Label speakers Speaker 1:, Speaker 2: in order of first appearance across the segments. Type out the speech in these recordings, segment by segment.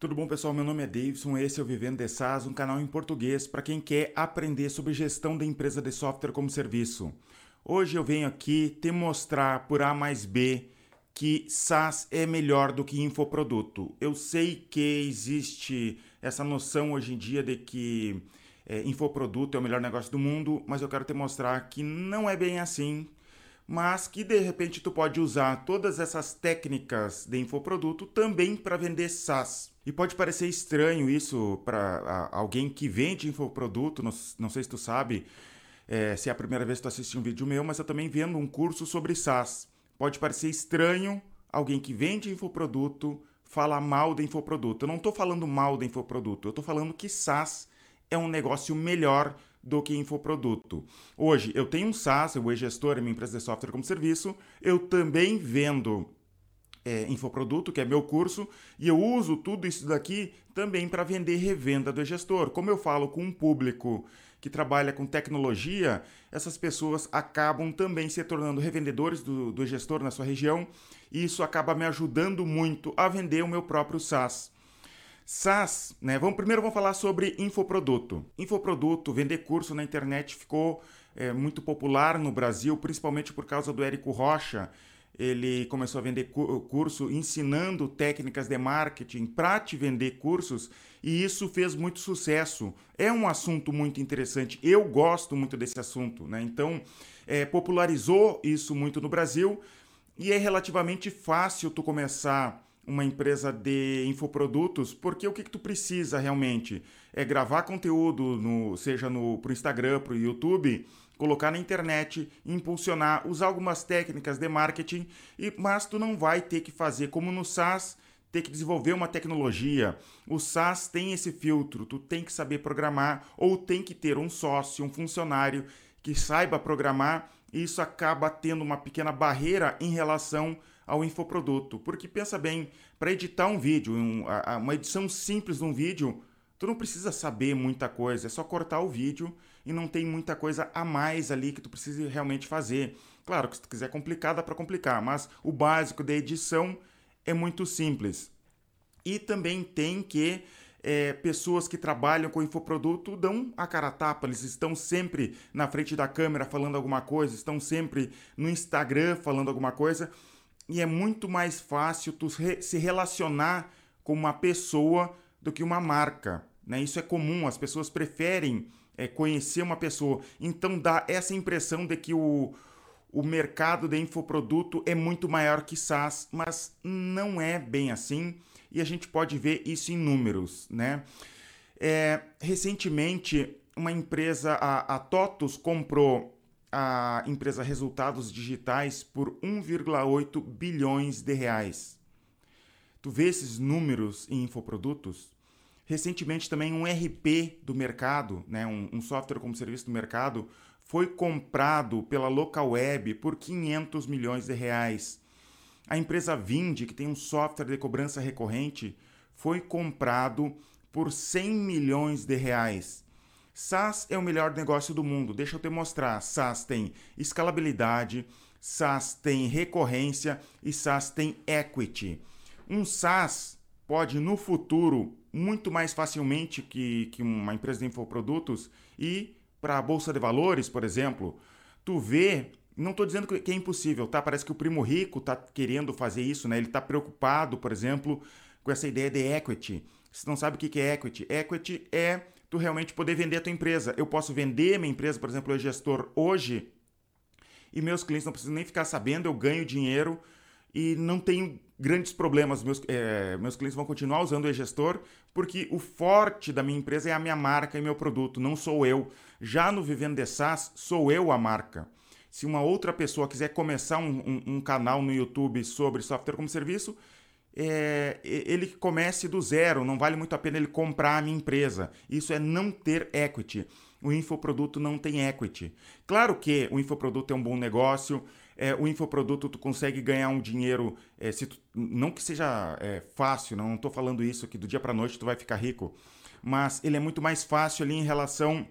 Speaker 1: Tudo bom, pessoal? Meu nome é Davidson, esse é o Vivendo de SaaS, um canal em português para quem quer aprender sobre gestão da empresa de software como serviço. Hoje eu venho aqui te mostrar por A mais B que SaaS é melhor do que infoproduto. Eu sei que existe essa noção hoje em dia de que é, infoproduto é o melhor negócio do mundo, mas eu quero te mostrar que não é bem assim mas que de repente tu pode usar todas essas técnicas de infoproduto também para vender SaaS. E pode parecer estranho isso para alguém que vende infoproduto, não, não sei se tu sabe, é, se é a primeira vez que tu assiste um vídeo meu, mas eu também vendo um curso sobre SaaS. Pode parecer estranho alguém que vende infoproduto falar mal de infoproduto. Eu não estou falando mal de infoproduto, eu estou falando que SaaS é um negócio melhor do que infoproduto. Hoje, eu tenho um SaaS, o e-gestor, é minha empresa de software como serviço, eu também vendo é, infoproduto, que é meu curso, e eu uso tudo isso daqui também para vender revenda do e-gestor. Como eu falo com um público que trabalha com tecnologia, essas pessoas acabam também se tornando revendedores do, do gestor na sua região, e isso acaba me ajudando muito a vender o meu próprio SaaS. SaaS, né? Vamos, primeiro vamos falar sobre infoproduto. Infoproduto, vender curso na internet ficou é, muito popular no Brasil, principalmente por causa do Érico Rocha. Ele começou a vender curso ensinando técnicas de marketing para te vender cursos e isso fez muito sucesso. É um assunto muito interessante. Eu gosto muito desse assunto, né? Então, é, popularizou isso muito no Brasil e é relativamente fácil tu começar uma empresa de infoprodutos, porque o que, que tu precisa realmente é gravar conteúdo, no, seja no pro Instagram, pro YouTube, colocar na internet, impulsionar, usar algumas técnicas de marketing, e, mas tu não vai ter que fazer como no SaaS, ter que desenvolver uma tecnologia. O SaaS tem esse filtro, tu tem que saber programar ou tem que ter um sócio, um funcionário que saiba programar, e isso acaba tendo uma pequena barreira em relação ao infoproduto. Porque pensa bem, para editar um vídeo, um, a, uma edição simples de um vídeo, tu não precisa saber muita coisa, é só cortar o vídeo e não tem muita coisa a mais ali que tu precise realmente fazer. Claro que se tu quiser complicar, dá para complicar, mas o básico da edição é muito simples. E também tem que é, pessoas que trabalham com infoproduto dão a cara a tapa, eles estão sempre na frente da câmera falando alguma coisa, estão sempre no Instagram falando alguma coisa e é muito mais fácil tu se relacionar com uma pessoa do que uma marca. Né? Isso é comum, as pessoas preferem é, conhecer uma pessoa. Então dá essa impressão de que o, o mercado de infoproduto é muito maior que SaaS, mas não é bem assim e a gente pode ver isso em números. Né? É, recentemente, uma empresa, a, a TOTUS, comprou a empresa Resultados Digitais por 1,8 bilhões de reais. Tu vê esses números em infoprodutos? Recentemente também um RP do mercado, né, um, um software como serviço do mercado, foi comprado pela Local Web por 500 milhões de reais. A empresa Vind, que tem um software de cobrança recorrente, foi comprado por 100 milhões de reais. SaaS é o melhor negócio do mundo. Deixa eu te mostrar. SaaS tem escalabilidade, SaaS tem recorrência e SaaS tem equity. Um SaaS pode no futuro muito mais facilmente que, que uma empresa de infoprodutos ir para a bolsa de valores, por exemplo. Tu vê, não estou dizendo que é impossível, tá? Parece que o primo rico está querendo fazer isso, né? Ele está preocupado, por exemplo, com essa ideia de equity. Você não sabe o que é equity? Equity é tu realmente poder vender a tua empresa. Eu posso vender minha empresa, por exemplo, eu gestor hoje, e meus clientes não precisam nem ficar sabendo, eu ganho dinheiro e não tenho grandes problemas. Meus, é, meus clientes vão continuar usando o e-gestor, porque o forte da minha empresa é a minha marca e meu produto, não sou eu. Já no Vivendo de SaaS, sou eu a marca. Se uma outra pessoa quiser começar um, um, um canal no YouTube sobre software como serviço, é, ele comece do zero, não vale muito a pena ele comprar a minha empresa. Isso é não ter equity. O infoproduto não tem equity. Claro que o infoproduto é um bom negócio, é, o infoproduto tu consegue ganhar um dinheiro, é, se tu, não que seja é, fácil, não estou falando isso que do dia para noite tu vai ficar rico, mas ele é muito mais fácil ali em relação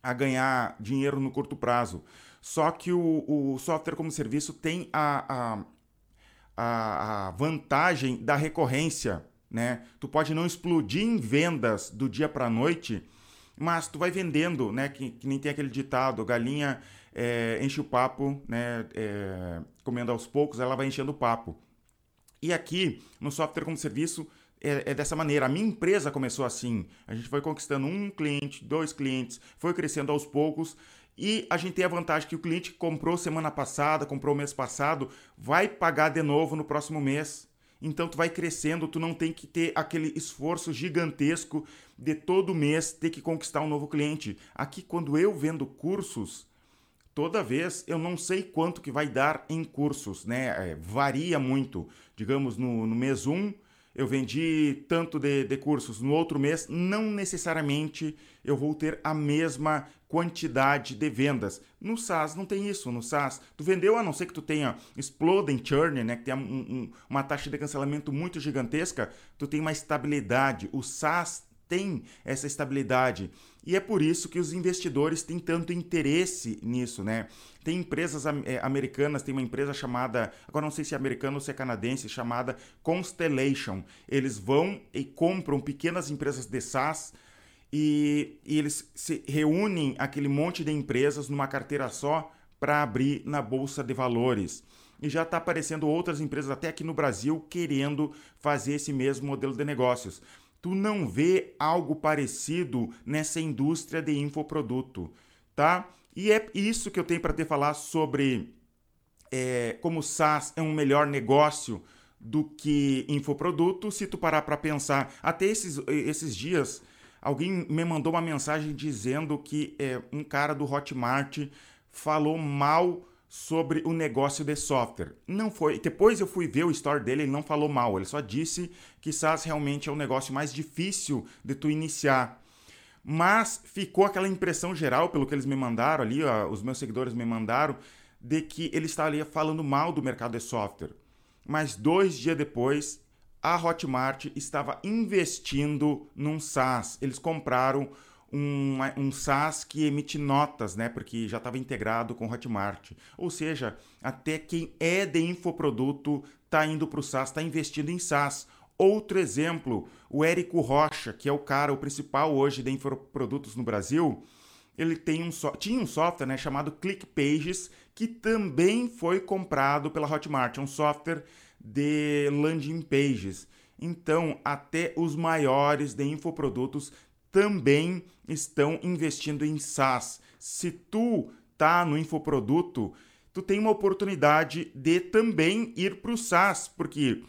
Speaker 1: a ganhar dinheiro no curto prazo. Só que o, o software como serviço tem a, a a, vantagem da recorrência. né? Tu pode não explodir em vendas do dia para noite, mas tu vai vendendo, né? Que, que, nem tem aquele ditado, galinha é, enche o papo, né? É, comendo aos poucos, ela vai enchendo o papo. E aqui, no software como serviço, é, é, dessa maneira. A minha empresa começou assim. A gente foi conquistando um cliente, dois clientes, foi crescendo aos poucos. E a gente tem a vantagem que o cliente que comprou semana passada, comprou mês passado, vai pagar de novo no próximo mês. Então tu vai crescendo, tu não tem que ter aquele esforço gigantesco de todo mês ter que conquistar um novo cliente. Aqui quando eu vendo cursos, toda vez eu não sei quanto que vai dar em cursos, né? É, varia muito. Digamos, no, no mês 1, um, eu vendi tanto de, de cursos, no outro mês, não necessariamente eu vou ter a mesma quantidade de vendas. No SaaS não tem isso. No SaaS, tu vendeu a não ser que tu tenha exploding churn, né, que tem um, um, uma taxa de cancelamento muito gigantesca, tu tem uma estabilidade. O SaaS tem essa estabilidade. E é por isso que os investidores têm tanto interesse nisso, né? Tem empresas é, americanas, tem uma empresa chamada, agora não sei se é americana ou se é canadense, chamada Constellation. Eles vão e compram pequenas empresas de SaaS e, e eles se reúnem aquele monte de empresas numa carteira só para abrir na bolsa de valores e já está aparecendo outras empresas, até aqui no Brasil, querendo fazer esse mesmo modelo de negócios tu não vê algo parecido nessa indústria de infoproduto, tá? E é isso que eu tenho para te falar sobre é, como o SaaS é um melhor negócio do que infoproduto. Se tu parar para pensar, até esses, esses dias, alguém me mandou uma mensagem dizendo que é, um cara do Hotmart falou mal sobre o negócio de software. Não foi. Depois eu fui ver o story dele, ele não falou mal, ele só disse que SaaS realmente é o negócio mais difícil de tu iniciar. Mas ficou aquela impressão geral, pelo que eles me mandaram ali, ó, os meus seguidores me mandaram, de que ele estaria falando mal do mercado de software. Mas dois dias depois, a Hotmart estava investindo num SaaS. Eles compraram um, um SaaS que emite notas, né? Porque já estava integrado com Hotmart. Ou seja, até quem é de infoproduto está indo para o SaaS, está investindo em SaaS. Outro exemplo, o Érico Rocha, que é o cara, o principal hoje de infoprodutos no Brasil, ele tem um so... tinha um software né, chamado ClickPages, que também foi comprado pela Hotmart, é um software de landing pages. Então, até os maiores de infoprodutos também estão investindo em SaaS. Se tu tá no infoproduto, tu tem uma oportunidade de também ir para o SaaS, porque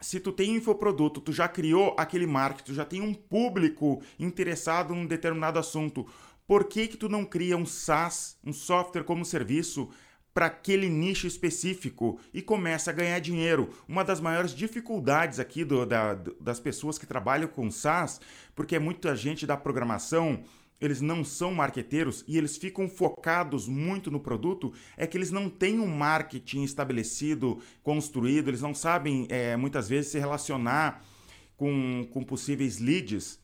Speaker 1: se tu tem infoproduto, tu já criou aquele marketing, tu já tem um público interessado num determinado assunto, por que que tu não cria um SaaS, um software como serviço para aquele nicho específico e começa a ganhar dinheiro. Uma das maiores dificuldades aqui do, da, das pessoas que trabalham com SaaS, porque é muita gente da programação, eles não são marqueteiros e eles ficam focados muito no produto, é que eles não têm um marketing estabelecido, construído, eles não sabem é, muitas vezes se relacionar com, com possíveis leads.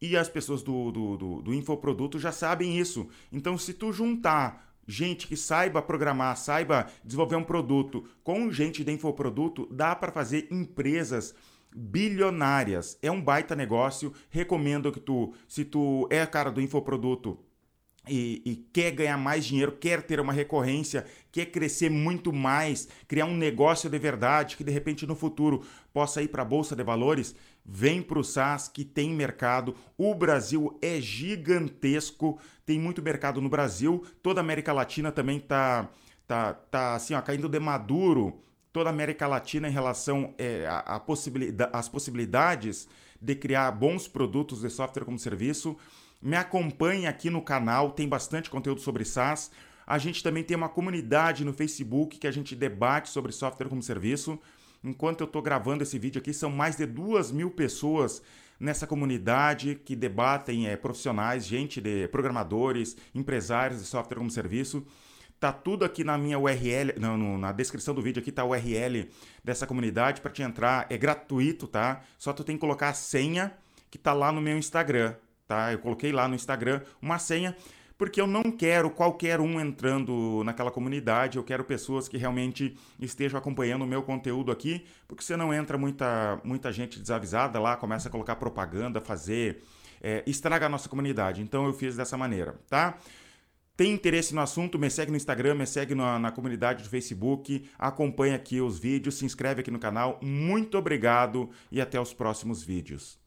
Speaker 1: E as pessoas do, do, do, do infoproduto já sabem isso. Então, se tu juntar gente que saiba programar, saiba desenvolver um produto com gente de infoproduto, dá para fazer empresas bilionárias. É um baita negócio. Recomendo que tu, se tu é a cara do infoproduto e, e, quer ganhar mais dinheiro, quer ter uma recorrência, quer crescer muito mais, criar um negócio de verdade que de repente no futuro possa ir para a bolsa de valores, vem para o SaaS que tem mercado. O Brasil é gigantesco, tem muito mercado no Brasil. Toda a América Latina também tá tá, tá assim, caindo de maduro. Toda a América Latina em relação é, a, possibilidade, às possibilidades de criar bons produtos de software como serviço. Me acompanhe aqui no canal, tem bastante conteúdo sobre SaaS. A gente também tem uma comunidade no Facebook que a gente debate sobre software como serviço. Enquanto eu estou gravando esse vídeo aqui, são mais de duas mil pessoas nessa comunidade que debatem é, profissionais, gente de programadores, empresários de software como serviço. Tá tudo aqui na minha URL, não, no, na descrição do vídeo aqui tá a URL dessa comunidade para te entrar, é gratuito, tá? Só tu tem que colocar a senha que tá lá no meu Instagram, tá? Eu coloquei lá no Instagram uma senha porque eu não quero qualquer um entrando naquela comunidade, eu quero pessoas que realmente estejam acompanhando o meu conteúdo aqui, porque você não entra muita, muita gente desavisada lá, começa a colocar propaganda, fazer. É, estraga a nossa comunidade. Então eu fiz dessa maneira, tá? Tem interesse no assunto? Me segue no Instagram, me segue na, na, comunidade do Facebook, acompanha aqui os vídeos, se inscreve aqui no canal. Muito obrigado e até os próximos vídeos.